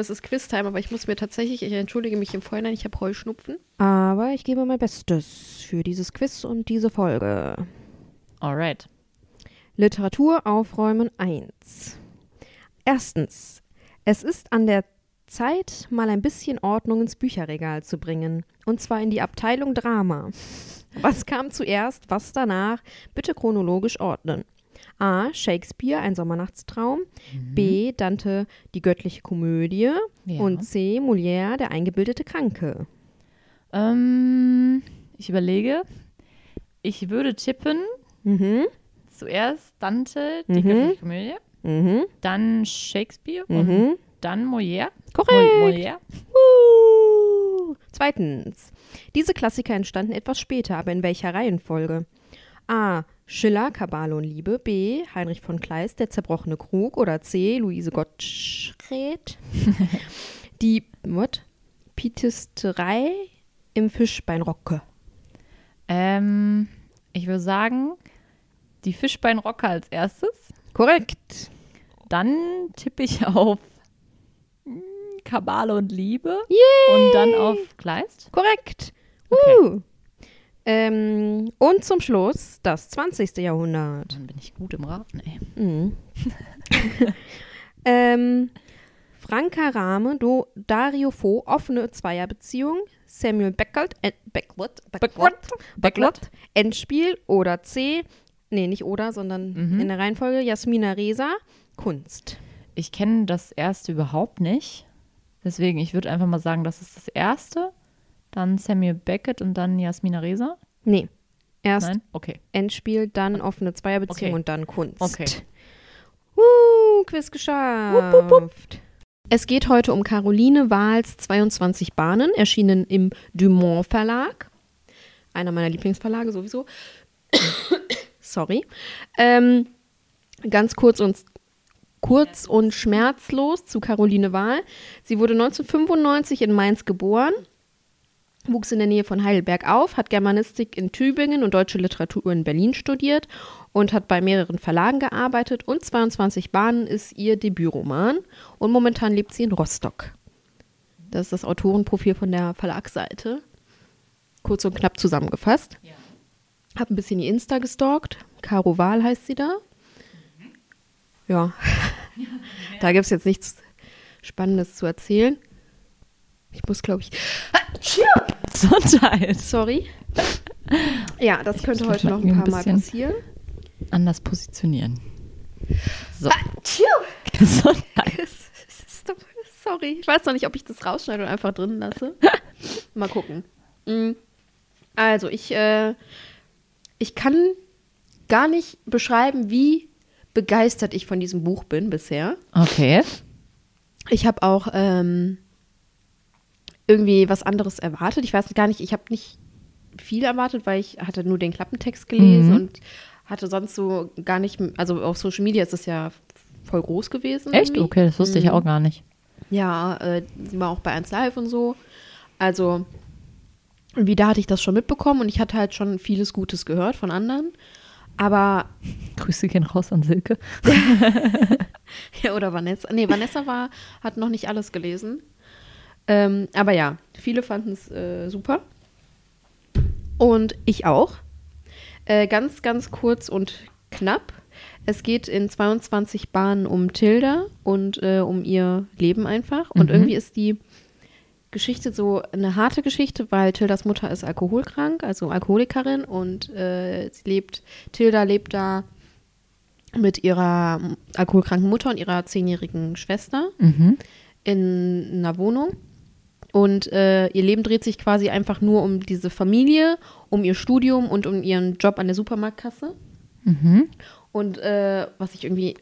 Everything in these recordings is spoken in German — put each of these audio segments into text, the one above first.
Es ist Quiztime, aber ich muss mir tatsächlich, ich entschuldige mich im Vorhinein, ich habe Heuschnupfen. Aber ich gebe mein Bestes für dieses Quiz und diese Folge. Alright. Literatur aufräumen 1. Erstens. Es ist an der Zeit, mal ein bisschen Ordnung ins Bücherregal zu bringen. Und zwar in die Abteilung Drama. Was kam zuerst, was danach? Bitte chronologisch ordnen. A. Shakespeare, ein Sommernachtstraum. Mhm. B. Dante, die göttliche Komödie. Ja. Und C. Molière, der eingebildete Kranke. Ähm, ich überlege. Ich würde tippen. Mhm. Zuerst Dante, die Mhm. göttliche Komödie. Mhm. Dann Shakespeare Mhm. und dann Molière. Korrekt. Mol Molière. Uh. Zweitens. Diese Klassiker entstanden etwas später, aber in welcher Reihenfolge? A. Schiller, Kabale und Liebe. B. Heinrich von Kleist, Der zerbrochene Krug. Oder C. Luise Gottsched. Die, what? Pietisterei im Fischbeinrocke. Ähm, ich würde sagen, die Fischbeinrocke als erstes. Korrekt. Dann tippe ich auf hm, Kabale und Liebe. Yay. Und dann auf Kleist. Korrekt. Okay. Uh. Ähm, und zum Schluss das 20. Jahrhundert. Dann bin ich gut im Raten, ey. Mhm. ähm, Franka Rahme, Do, Dario Fo, offene Zweierbeziehung, Samuel Beckert, äh, Beckwith, Beckwith, Endspiel oder C, nee, nicht oder, sondern Mhm. in der Reihenfolge Jasmina Reza, Kunst. Ich kenne das erste überhaupt nicht. Deswegen, ich würde einfach mal sagen, das ist das erste. Dann Samuel Beckett und dann Jasmina Reza. Nee, erst Nein? Okay. Endspiel, dann offene Zweierbeziehung Okay. und dann Kunst. Okay. Uh, Quiz geschafft. Es geht heute um Caroline Wahls 22 Bahnen, erschienen im Dumont Verlag. Einer meiner Lieblingsverlage sowieso. Sorry. Ähm, ganz kurz und kurz und schmerzlos zu Caroline Wahl. Sie wurde 1995 in Mainz geboren, wuchs in der Nähe von Heidelberg auf, hat Germanistik in Tübingen und deutsche Literatur in Berlin studiert und hat bei mehreren Verlagen gearbeitet und 22 Bahnen ist ihr Debütroman und momentan lebt sie in Rostock. Das ist das Autorenprofil von der Verlagsseite. Kurz und knapp zusammengefasst. Hab ein bisschen die Insta gestalkt. Caro Wahl heißt sie da. Ja. da gibt es jetzt nichts Spannendes zu erzählen. Ich muss, glaube ich. Gesundheit. Sorry. Ja, das könnte muss heute noch mal ein ein paar Mal bisschen- passieren. Anders positionieren. So. Tschiu. Gesundheit. Sorry. Ich weiß noch nicht, ob ich das rausschneide oder einfach drin lasse. Mal gucken. Mm. Also, ich, äh, ich kann gar nicht beschreiben, wie begeistert ich von diesem Buch bin bisher. Okay. Ich habe auch ähm, irgendwie was anderes erwartet. Ich weiß gar nicht, ich habe nicht viel erwartet, weil ich hatte nur den Klappentext gelesen Mhm. und hatte sonst so gar nicht, also auf Social Media ist es ja voll groß gewesen. Echt? irgendwie. Okay, das wusste ich Mhm. auch gar nicht. Ja, äh, war auch bei 1 Live und so. Also, wie da hatte ich das schon mitbekommen und ich hatte halt schon vieles Gutes gehört von anderen. Aber, Grüße gehen raus an Silke. ja, oder Vanessa. Nee, Vanessa war, hat noch nicht alles gelesen. Ähm, aber ja, viele fanden es äh, super. Und ich auch. Äh, ganz, ganz kurz und knapp. Es geht in 22 Bahnen um Tilda und äh, um ihr Leben einfach. Und Mhm. irgendwie ist die Geschichte so eine harte Geschichte, weil Tildas Mutter ist alkoholkrank, also Alkoholikerin und äh, sie lebt, Tilda lebt da mit ihrer alkoholkranken Mutter und ihrer zehnjährigen Schwester Mhm. in einer Wohnung. Und äh, ihr Leben dreht sich quasi einfach nur um diese Familie, um ihr Studium und um ihren Job an der Supermarktkasse. Mhm. Und äh, was ich irgendwie,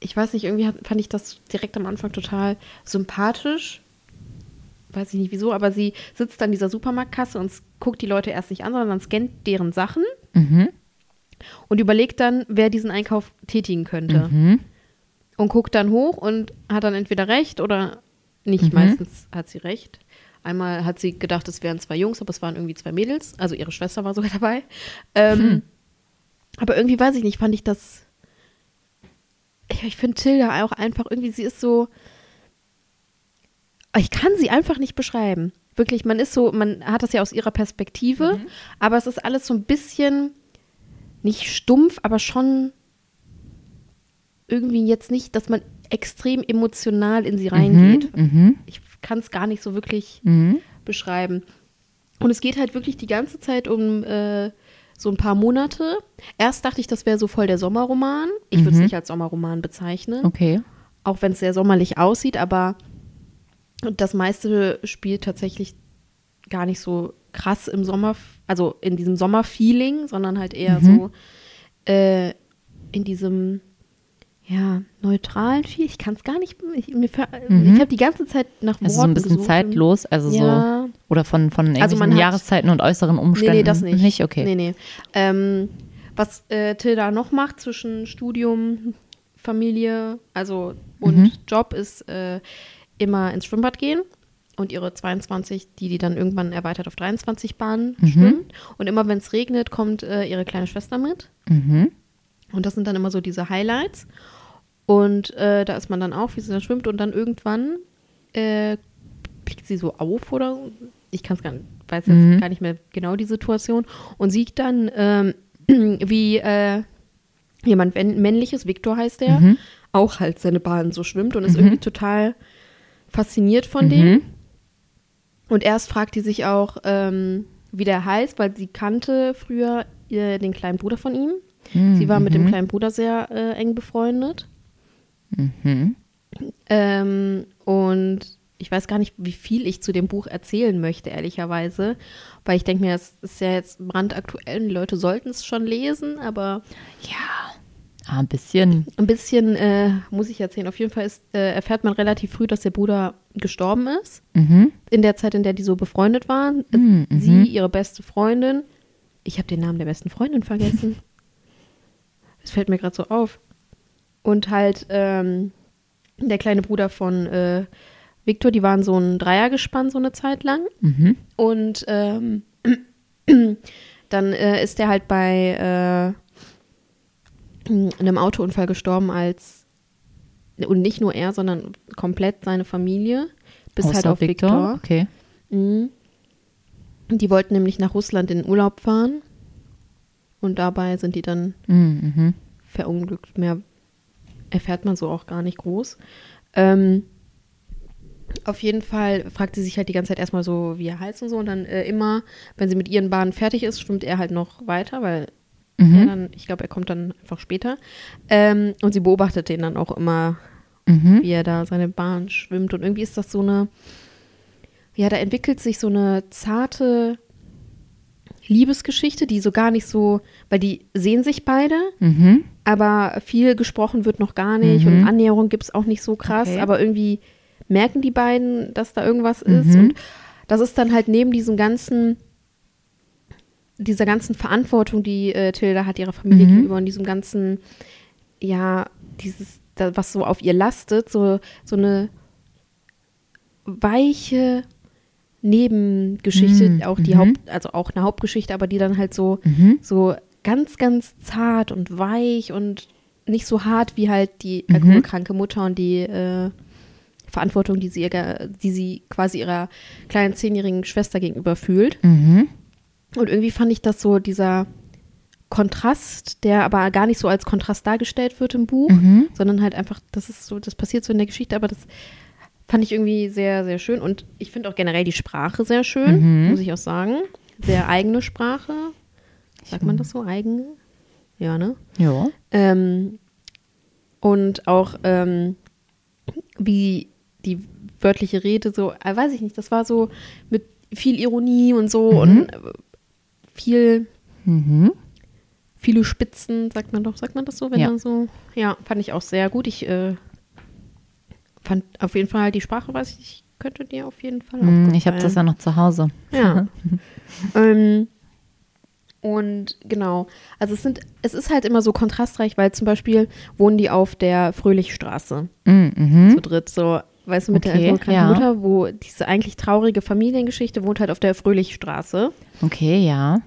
ich weiß nicht, irgendwie fand ich das direkt am Anfang total sympathisch. Weiß ich nicht wieso, aber sie sitzt an dieser Supermarktkasse und guckt die Leute erst nicht an, sondern scannt deren Sachen Mhm. und überlegt dann, wer diesen Einkauf tätigen könnte. Mhm. Und guckt dann hoch und hat dann entweder recht oder nicht. Mhm. Meistens hat sie recht. Einmal hat sie gedacht, es wären zwei Jungs, aber es waren irgendwie zwei Mädels. Also ihre Schwester war sogar dabei. Ähm, Hm. Aber irgendwie weiß ich nicht, fand ich das. Ich, ich finde Tilda auch einfach irgendwie, sie ist so. Ich kann sie einfach nicht beschreiben. Wirklich, man ist so, man hat das ja aus ihrer Perspektive, aber es ist alles so ein bisschen nicht stumpf, aber schon irgendwie jetzt nicht, dass man extrem emotional in sie reingeht. Mhm. Ich kann es gar nicht so wirklich Mhm. beschreiben. Und es geht halt wirklich die ganze Zeit um äh, so ein paar Monate. Erst dachte ich, das wäre so voll der Sommerroman. Ich würde es Mhm. nicht als Sommerroman bezeichnen, Okay. auch wenn es sehr sommerlich aussieht, aber das meiste spielt tatsächlich gar nicht so krass im Sommer, also in diesem Sommerfeeling, sondern halt eher Mhm. so äh, in diesem ja, neutralen Feel. Ich kann es gar nicht, ich, Mhm. ich habe die ganze Zeit nach Worten Also so ein bisschen gesucht. zeitlos, also Ja. so oder von, von irgendwelchen Also hat- Jahreszeiten und äußeren Umständen. Nee, nee, das nicht. Nicht, okay. Nee, nee. Ähm, was äh, Tilda noch macht zwischen Studium, Familie, also und Mhm. Job ist äh, immer ins Schwimmbad gehen und ihre 22, die die dann irgendwann erweitert auf 23 Bahnen Mhm. schwimmt. Und immer wenn es regnet, kommt äh, ihre kleine Schwester mit. Mhm. Und das sind dann immer so diese Highlights. Und äh, da ist man dann auch, wie sie dann schwimmt. Und dann irgendwann äh, blickt sie so auf oder ich kann es gar nicht, weiß jetzt Mhm. gar nicht mehr genau die Situation. Und sieht dann, ähm, wie äh, jemand männliches, Viktor heißt der, Mhm. auch halt seine Bahn so schwimmt und ist Mhm. irgendwie total fasziniert von dem. Mhm. Und erst fragt die sich auch, ähm, wie der heißt, weil sie kannte früher äh, den kleinen Bruder von ihm. Sie war mit dem Mhm. kleinen Bruder sehr äh, eng befreundet. Mhm. Ähm, und ich weiß gar nicht, wie viel ich zu dem Buch erzählen möchte, ehrlicherweise. Weil ich denke mir, es ist ja jetzt brandaktuell und die Leute sollten es schon lesen, aber Ja. Ah, ein bisschen. ein bisschen äh, muss ich erzählen. Auf jeden Fall ist, äh, erfährt man relativ früh, dass der Bruder gestorben ist. Mhm. In der Zeit, in der die so befreundet waren. Mhm, Sie, mhm. ihre beste Freundin. Ich habe den Namen der besten Freundin vergessen. Das fällt mir gerade so auf. Und halt ähm, der kleine Bruder von äh, Victor, die waren so ein Dreiergespann so eine Zeit lang. Mhm. Und ähm, dann äh, ist er halt bei äh, einem Autounfall gestorben als und nicht nur er, sondern komplett seine Familie, bis halt Außer auf Victor. Okay. Mhm. Die wollten nämlich nach Russland in den Urlaub fahren und dabei sind die dann Mhm. Mhm. verunglückt. Mehr erfährt man so auch gar nicht groß. Ähm, auf jeden Fall fragt sie sich halt die ganze Zeit erstmal so, wie er heißt und so. Und dann äh, immer, wenn sie mit ihren Bahnen fertig ist, schwimmt er halt noch weiter, weil Mhm. er dann, ich glaube, er kommt dann einfach später. Ähm, und sie beobachtet den dann auch immer, Mhm. wie er da seine Bahn schwimmt. Und irgendwie ist das so eine, ja, da entwickelt sich so eine zarte Liebesgeschichte, die so gar nicht so, weil die sehen sich beide, Mhm. aber viel gesprochen wird noch gar nicht Mhm. und Annäherung gibt es auch nicht so krass, Okay. aber irgendwie merken die beiden, dass da irgendwas ist Mhm. und das ist dann halt neben diesem ganzen, dieser ganzen Verantwortung, die äh, Tilda hat ihrer Familie Mhm. gegenüber und diesem ganzen, ja, dieses, was so auf ihr lastet, so, so eine weiche Nebengeschichte, Mhm. auch die Mhm. Haupt, also auch eine Hauptgeschichte, aber die dann halt so Mhm. so ganz, ganz zart und weich und nicht so hart wie halt die Mhm. alkoholkranke Mutter und die äh, Verantwortung, die sie, ihr, die sie quasi ihrer kleinen zehnjährigen Schwester gegenüber fühlt. Mhm. Und irgendwie fand ich das so dieser Kontrast, der aber gar nicht so als Kontrast dargestellt wird im Buch, Mhm. sondern halt einfach, das ist so, das passiert so in der Geschichte, aber das fand ich irgendwie sehr, sehr schön. Und ich finde auch generell die Sprache sehr schön, Mhm. muss ich auch sagen. Sehr eigene Sprache. Sagt man das so? Eigene? Ja, ne? Ja. Ähm, und auch ähm, wie die wörtliche Rede so, äh, weiß ich nicht, das war so mit viel Ironie und so Mhm. und äh, viel, Mhm. viele Spitzen, sagt man doch, sagt man das so, wenn Ja. man so. Ja, fand ich auch sehr gut. Ich äh, fand auf jeden Fall die Sprache, weiß ich, nicht, könnte dir auf jeden Fall auch Hm, Ich habe das ja noch zu Hause. Ja. ähm, und genau, also es sind, es ist halt immer so kontrastreich, weil zum Beispiel wohnen die auf der Fröhlichstraße Mm, mhm. zu dritt, so, weißt du, mit der Okay, alkoholkranken ja. Mutter, wo diese eigentlich traurige Familiengeschichte wohnt halt auf der Fröhlichstraße. Okay, ja.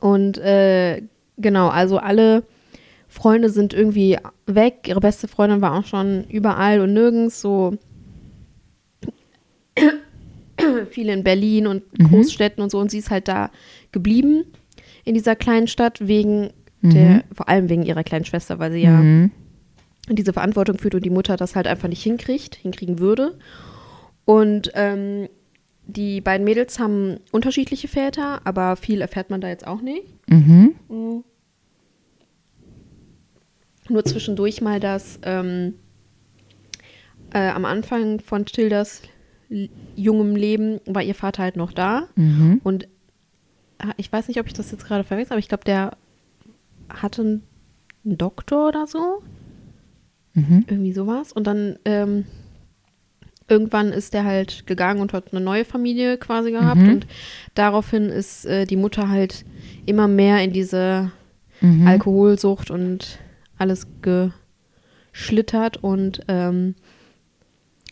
Und äh, genau, also alle Freunde sind irgendwie weg. Ihre beste Freundin war auch schon überall und nirgends, so viele in Berlin und Großstädten und so. Und sie ist halt da geblieben in dieser kleinen Stadt wegen der, vor allem wegen ihrer kleinen Schwester, weil sie ja Mhm. diese Verantwortung führt und die Mutter das halt einfach nicht hinkriegt, hinkriegen würde. Und ähm, die beiden Mädels haben unterschiedliche Väter, aber viel erfährt man da jetzt auch nicht. Mhm. Nur zwischendurch mal, dass ähm, äh, am Anfang von Tildas jungem Leben war ihr Vater halt noch da. Mhm. Und ah, ich weiß nicht, ob ich das jetzt gerade verwechsel, aber ich glaube, der hatte einen einen Doktor oder so. Mhm. Irgendwie sowas. Und dann ähm, irgendwann ist der halt gegangen und hat eine neue Familie quasi gehabt. Mhm. Und daraufhin ist äh, die Mutter halt immer mehr in diese Mhm. Alkoholsucht und alles geschlittert. Und ähm,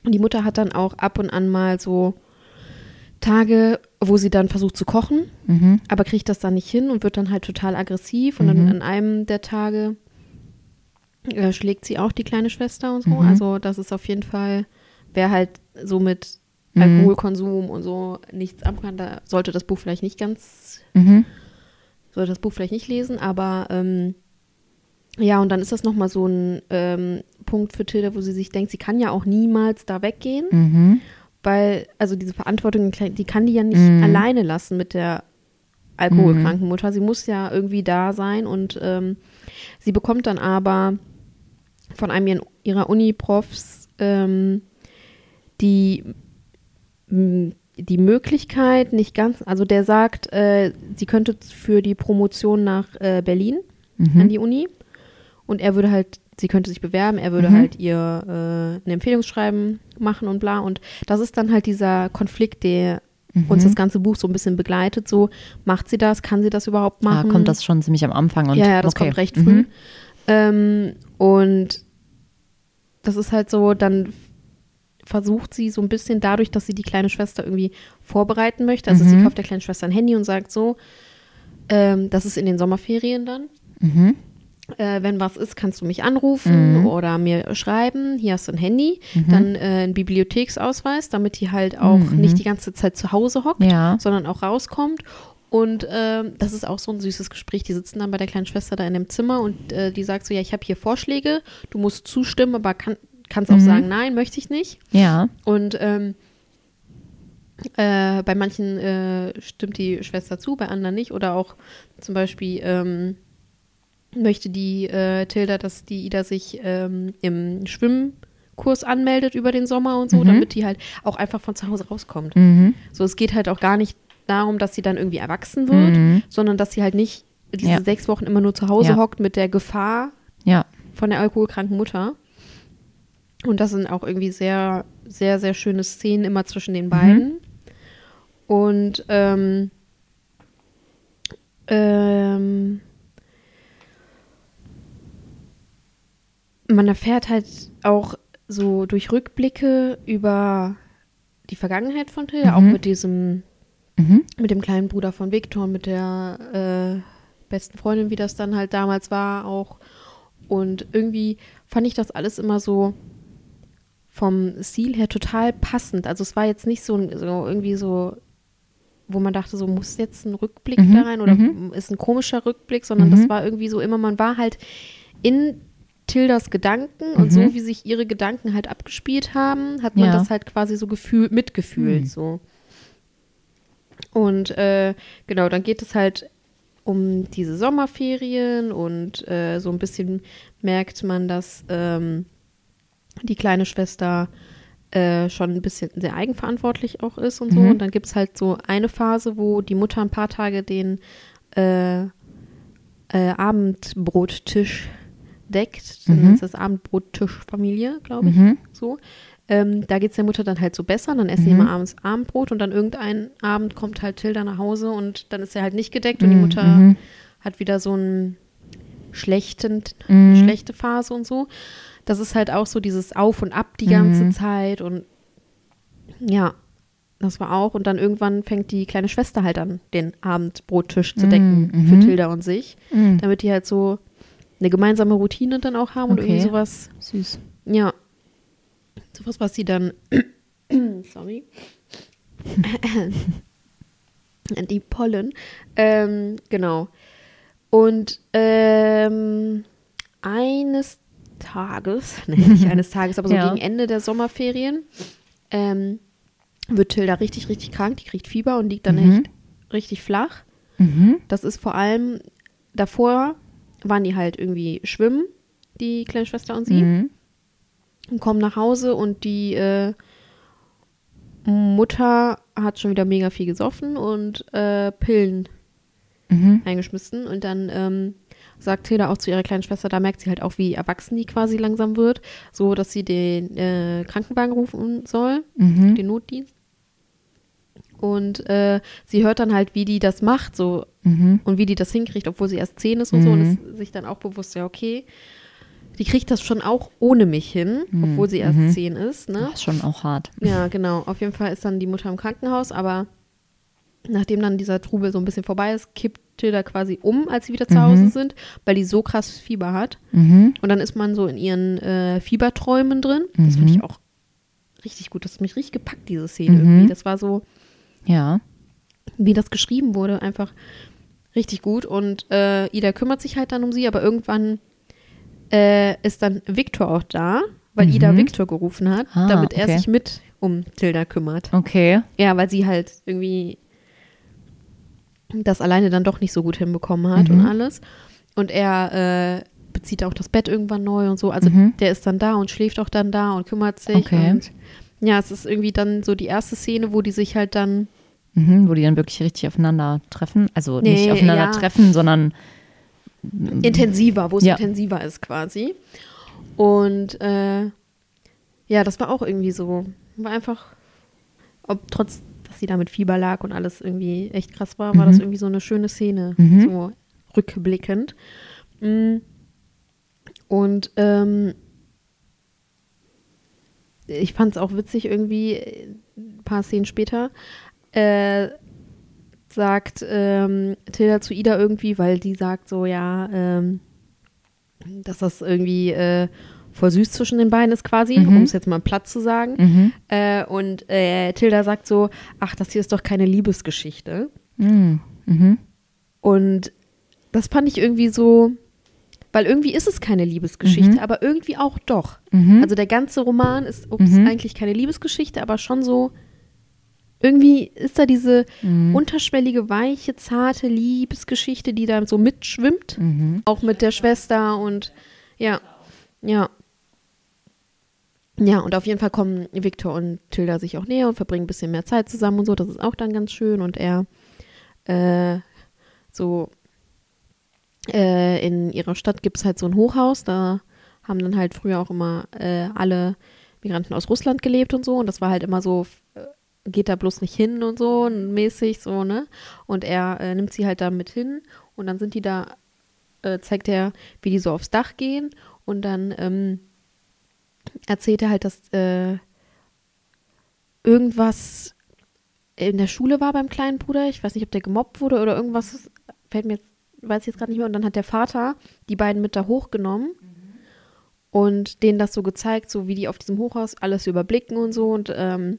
die Mutter hat dann auch ab und an mal so Tage, wo sie dann versucht zu kochen, Mhm. aber kriegt das dann nicht hin und wird dann halt total aggressiv. Und dann Mhm. an einem der Tage äh, schlägt sie auch die kleine Schwester und so. Mhm. Also das ist auf jeden Fall, wer halt so mit Mhm. Alkoholkonsum und so nichts anfangen kann, da sollte das Buch vielleicht nicht ganz, Mhm. sollte das Buch vielleicht nicht lesen, aber ähm, ja, und dann ist das nochmal so ein ähm, Punkt für Tilda, wo sie sich denkt, sie kann ja auch niemals da weggehen, Mhm. weil, also diese Verantwortung, die kann die ja nicht Mhm. alleine lassen mit der alkoholkranken Mutter. Sie muss ja irgendwie da sein und ähm, sie bekommt dann aber von einem ihrer Uni-Profs ähm, die, die Möglichkeit, nicht ganz, also der sagt, äh, sie könnte für die Promotion nach äh, Berlin Mhm. an die Uni und er würde halt, sie könnte sich bewerben, er würde Mhm. halt ihr äh, ein Empfehlungsschreiben machen und bla und das ist dann halt dieser Konflikt, der Mhm. uns das ganze Buch so ein bisschen begleitet, so macht sie das, kann sie das überhaupt Ah, machen? kommt das schon ziemlich am Anfang. Und, ja, ja, das okay. kommt recht Mhm. früh. Ähm, und das ist halt so, dann versucht sie so ein bisschen dadurch, dass sie die kleine Schwester irgendwie vorbereiten möchte. Also sie Mhm. kauft der kleinen Schwester ein Handy und sagt so, ähm, das ist in den Sommerferien dann. Mhm. Äh, wenn was ist, kannst du mich anrufen Mhm. oder mir schreiben. Hier hast du ein Handy, Mhm. dann äh, einen Bibliotheksausweis, damit die halt auch Mhm. nicht die ganze Zeit zu Hause hockt, Ja. sondern auch rauskommt. Und ähm, das ist auch so ein süßes Gespräch. Die sitzen dann bei der kleinen Schwester da in dem Zimmer und äh, die sagt so, ja, ich habe hier Vorschläge, du musst zustimmen, aber kann, kannst auch Mhm. sagen, nein, möchte ich nicht. Ja. Und ähm, äh, bei manchen äh, stimmt die Schwester zu, bei anderen nicht. Oder auch zum Beispiel ähm, möchte die äh, Tilda, dass die Ida sich ähm, im Schwimmkurs anmeldet über den Sommer und so, Mhm. damit die halt auch einfach von zu Hause rauskommt. Mhm. So, es geht halt auch gar nicht darum, dass sie dann irgendwie erwachsen wird, Mhm. sondern dass sie halt nicht diese Ja. sechs Wochen immer nur zu Hause Ja. hockt mit der Gefahr Ja. von der alkoholkranken Mutter. Und das sind auch irgendwie sehr, sehr, sehr schöne Szenen immer zwischen den beiden. Und ähm, ähm, man erfährt halt auch so durch Rückblicke über die Vergangenheit von Tilda, Mhm. auch mit diesem Mhm. mit dem kleinen Bruder von Viktor, mit der äh, besten Freundin, wie das dann halt damals war auch. Und irgendwie fand ich das alles immer so vom Stil her total passend. Also es war jetzt nicht so, so irgendwie so, wo man dachte, so muss jetzt ein Rückblick Mhm, da rein oder mhm. ist ein komischer Rückblick, sondern Mhm. das war irgendwie so immer, man war halt in Tildas Gedanken und Mhm. so wie sich ihre Gedanken halt abgespielt haben, hat man Ja. das halt quasi so gefühlt, mitgefühlt, Mhm. so. Und äh, genau, dann geht es halt um diese Sommerferien und äh, so ein bisschen merkt man, dass ähm, die kleine Schwester äh, schon ein bisschen sehr eigenverantwortlich auch ist und so. Mhm. Und dann gibt es halt so eine Phase, wo die Mutter ein paar Tage den äh, äh, Abendbrottisch deckt. Dann Mhm. ist das Abendbrottischfamilie, glaube ich. Mhm. So. Ähm, da geht es der Mutter dann halt so besser. Dann essen die Mhm. immer abends Abendbrot und dann irgendein Abend kommt halt Tilda nach Hause und dann ist er halt nicht gedeckt und die Mhm, Mutter mhm. hat wieder so einen schlechten, Mhm. schlechte Phase und so. Das ist halt auch so dieses Auf und Ab die ganze. Zeit und ja, das war auch. Und dann irgendwann fängt die kleine Schwester halt an, den Abendbrottisch zu decken Mhm. für Tilda und sich, Mhm. damit die halt so eine gemeinsame Routine dann auch haben und Okay. irgendwie sowas, Süß. ja, sowas, was sie dann, sorry, die Pollen, ähm, genau. Und ähm, eines Tages, nee, nicht eines Tages, aber so Ja. gegen Ende der Sommerferien, ähm, wird Tilda richtig, richtig krank. Die kriegt Fieber und liegt dann Mhm. echt richtig flach. Mhm. Das ist vor allem, davor waren die halt irgendwie schwimmen, die kleine Schwester und sie, Mhm. und kommen nach Hause und die äh, Mutter hat schon wieder mega viel gesoffen und äh, Pillen Mhm. eingeschmissen. Und dann ähm, sagt Tilda auch zu ihrer kleinen Schwester, da merkt sie halt auch, wie erwachsen die quasi langsam wird, so dass sie den äh, Krankenwagen rufen soll, Mhm. den Notdienst. Und äh, sie hört dann halt, wie die das macht, so Mhm. und wie die das hinkriegt, obwohl sie erst zehn ist und so und Mhm. ist sich dann auch bewusst, ja, okay, die kriegt das schon auch ohne mich hin, Mhm. obwohl sie erst Mhm. zehn ist, ne? Das ist schon auch hart. Ja, genau. Auf jeden Fall ist dann die Mutter im Krankenhaus, aber nachdem dann dieser Trubel so ein bisschen vorbei ist, kippt Tilda quasi um, als sie wieder zu Mhm. Hause sind, weil die so krass Fieber hat. Mhm. Und dann ist man so in ihren äh, Fieberträumen drin. Das finde Mhm. ich auch richtig gut. Das hat mich richtig gepackt, diese Szene Mhm. irgendwie. Das war so, Ja. wie das geschrieben wurde, einfach richtig gut. Und äh, Ida kümmert sich halt dann um sie, aber irgendwann äh, ist dann Viktor auch da, weil Mhm. Ida Viktor gerufen hat, Ah, damit er okay. sich mit um Tilda kümmert. Okay. Ja, weil sie halt irgendwie das alleine dann doch nicht so gut hinbekommen hat Mhm. und alles. Und er äh, bezieht auch das Bett irgendwann neu und so. Also Mhm. der ist dann da und schläft auch dann da und kümmert sich. Okay. Und ja, es ist irgendwie dann so die erste Szene, wo die sich halt dann Mhm. Wo die dann wirklich richtig aufeinander treffen. Also Nee, nicht aufeinander ja. treffen, sondern intensiver, wo es Ja. intensiver ist quasi. Und äh, ja, das war auch irgendwie so. War einfach, ob trotz, dass sie da mit Fieber lag und alles irgendwie echt krass war, war Mhm. das irgendwie so eine schöne Szene, Mhm. so rückblickend. Mm. Und ähm, ich fand es auch witzig, irgendwie, äh, ein paar Szenen später, äh, sagt ähm, Tilda zu Ida irgendwie, weil die sagt so, ja, ähm, dass das irgendwie äh, voll süß zwischen den beiden ist quasi, Mhm. um es jetzt mal platt zu sagen. mhm. Äh, und äh, Tilda sagt so, ach, das hier ist doch keine Liebesgeschichte. Mhm. Mhm. Und das fand ich irgendwie so, weil irgendwie ist es keine Liebesgeschichte, Mhm. aber irgendwie auch doch. Mhm. Also der ganze Roman ist ups, eigentlich keine Liebesgeschichte, aber schon so, irgendwie ist da diese Mhm. unterschwellige, weiche, zarte Liebesgeschichte, die da so mitschwimmt. Mhm. Auch mit der Schwester und ja, ja. Ja, und auf jeden Fall kommen Victor und Tilda sich auch näher und verbringen ein bisschen mehr Zeit zusammen und so. Das ist auch dann ganz schön. Und er äh, so äh, in ihrer Stadt gibt es halt so ein Hochhaus. Da haben dann halt früher auch immer äh, alle Migranten aus Russland gelebt und so. Und das war halt immer so, geht da bloß nicht hin und so, mäßig so, ne? Und er äh, nimmt sie halt da mit hin und dann sind die da, äh, zeigt er, wie die so aufs Dach gehen und dann ähm, erzählt er halt, dass äh, irgendwas in der Schule war beim kleinen Bruder. Ich weiß nicht, ob der gemobbt wurde oder irgendwas, fällt mir jetzt, weiß ich jetzt gerade nicht mehr. Und dann hat der Vater die beiden mit da hochgenommen und denen das so gezeigt, so wie die auf diesem Hochhaus alles überblicken und so. Und ähm,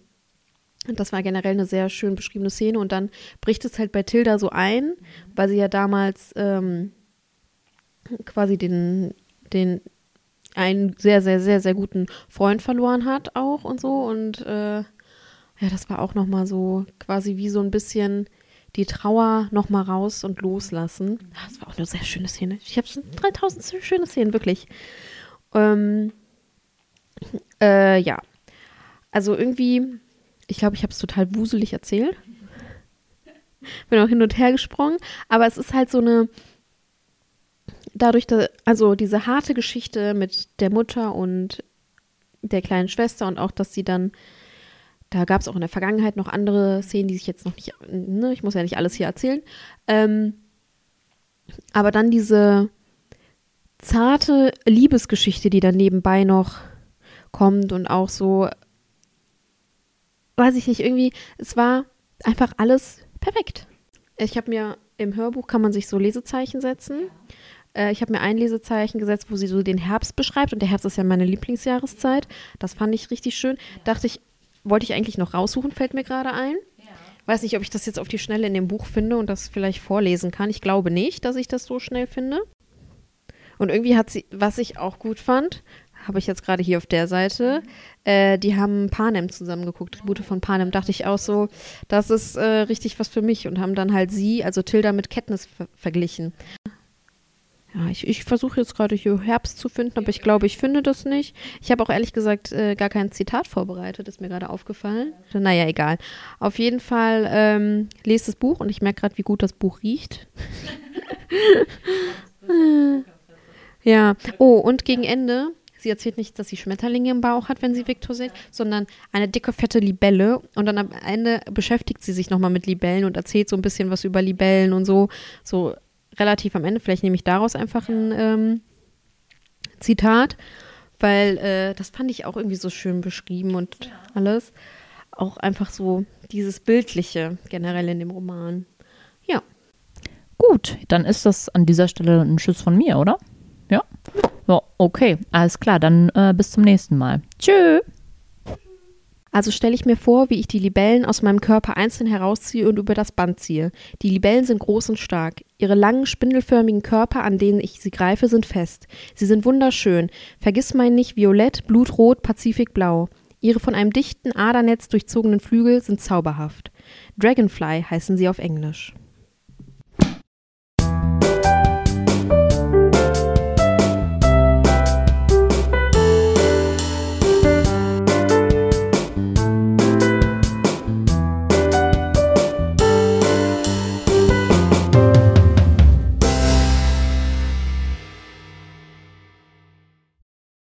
das war generell eine sehr schön beschriebene Szene. Und dann bricht es halt bei Tilda so ein, weil sie ja damals ähm, quasi den, den einen sehr, sehr, sehr, sehr guten Freund verloren hat auch und so. Und äh, ja, das war auch nochmal so quasi wie so ein bisschen die Trauer nochmal raus und loslassen. Das war auch eine sehr schöne Szene. Ich habe schon 3000 schöne Szenen, wirklich. Ähm, äh, ja. Also irgendwie, ich glaube, ich habe es total wuselig erzählt. Bin auch hin und her gesprungen. Aber es ist halt so eine, dadurch, da, also diese harte Geschichte mit der Mutter und der kleinen Schwester und auch, dass sie dann, da gab es auch in der Vergangenheit noch andere Szenen, die sich jetzt noch nicht, ne, ich muss ja nicht alles hier erzählen. Ähm, aber dann diese zarte Liebesgeschichte, die dann nebenbei noch kommt und auch so, weiß ich nicht, irgendwie, es war einfach alles perfekt. Ich habe mir im Hörbuch kann man sich so Lesezeichen setzen. Äh, ich habe mir ein Lesezeichen gesetzt, wo sie so den Herbst beschreibt und der Herbst ist ja meine Lieblingsjahreszeit. Das fand ich richtig schön. Dachte ich, wollte ich eigentlich noch raussuchen, fällt mir gerade ein. Weiß nicht, ob ich das jetzt auf die Schnelle in dem Buch finde und das vielleicht vorlesen kann. Ich glaube nicht, dass ich das so schnell finde. Und irgendwie hat sie, was ich auch gut fand, habe ich jetzt gerade hier auf der Seite, äh, die haben Panem zusammengeguckt, Tribute von Panem, dachte ich auch so, das ist äh, richtig was für mich und haben dann halt sie, also Tilda mit Katniss ver verglichen. Ja, ich, ich versuche jetzt gerade hier Herbst zu finden, aber ich glaube, ich finde das nicht. Ich habe auch ehrlich gesagt äh, gar kein Zitat vorbereitet, ist mir gerade aufgefallen. Naja, egal. Auf jeden Fall ähm, lest das Buch und ich merke gerade, wie gut das Buch riecht. ja. Oh, und gegen Ende, sie erzählt nicht, dass sie Schmetterlinge im Bauch hat, wenn sie Victor sieht, sondern eine dicke, fette Libelle. Und dann am Ende beschäftigt sie sich nochmal mit Libellen und erzählt so ein bisschen was über Libellen und so. So relativ am Ende. Vielleicht nehme ich daraus einfach ein ähm, Zitat, weil äh, das fand ich auch irgendwie so schön beschrieben und ja. alles. Auch einfach so dieses Bildliche generell in dem Roman. Ja. Gut, dann ist das an dieser Stelle ein Schuss von mir, oder? Ja? Ja, okay, alles klar. Dann äh, bis zum nächsten Mal. Tschüss. Also stelle ich mir vor, wie ich die Libellen aus meinem Körper einzeln herausziehe und über das Band ziehe. Die Libellen sind groß und stark. Ihre langen, spindelförmigen Körper, an denen ich sie greife, sind fest. Sie sind wunderschön. Vergiss mein nicht violett, blutrot, pazifikblau. Ihre von einem dichten Adernetz durchzogenen Flügel sind zauberhaft. Dragonfly heißen sie auf Englisch.